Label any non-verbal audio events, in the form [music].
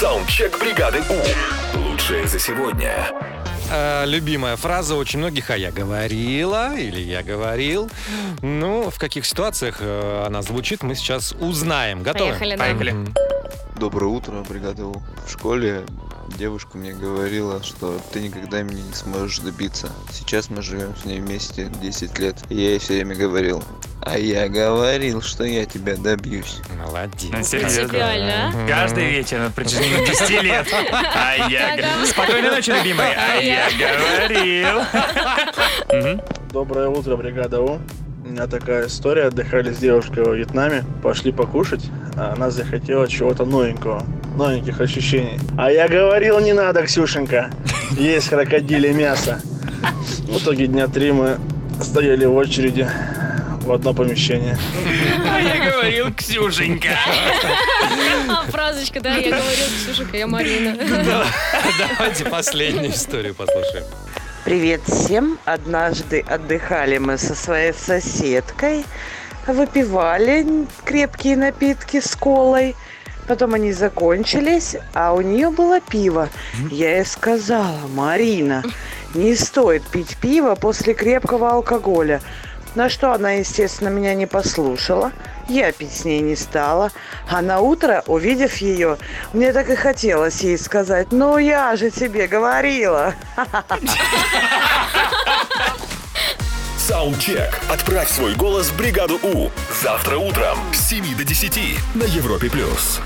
Саундчек бригады У. Лучшее за сегодня. Э, любимая фраза очень многих, а я говорила или я говорил. Ну, в каких ситуациях э, она звучит, мы сейчас узнаем. Готовы? Поехали, да. Поехали. Доброе утро, бригада У. В школе девушка мне говорила, что ты никогда меня не сможешь добиться. Сейчас мы живем с ней вместе 10 лет. И я ей все время говорил, а я говорил, что я тебя добьюсь. Молодец. Ну, серьезно. Принципиально, а? Каждый вечер на протяжении 10 лет. А я говорил. Спокойной ночи, любимый. А я говорил. Доброе утро, бригада У. У меня такая история. Отдыхали с девушкой во Вьетнаме, пошли покушать, а она захотела чего-то новенького, новеньких ощущений. А я говорил, не надо, Ксюшенька, есть крокодиле мясо. В итоге дня три мы стояли в очереди в одно помещение. А я говорил, Ксюшенька. А, фразочка, да, я говорил, Ксюшика, я Марина. Давайте последнюю историю послушаем. Привет всем! Однажды отдыхали мы со своей соседкой, выпивали крепкие напитки с колой. Потом они закончились, а у нее было пиво. Я ей сказала, Марина, не стоит пить пиво после крепкого алкоголя. На что она, естественно, меня не послушала. Я пить с ней не стала. А на утро, увидев ее, мне так и хотелось ей сказать, ну я же тебе говорила. [laughs] Саундчек. Отправь свой голос в бригаду У. Завтра утром с 7 до 10 на Европе+. плюс.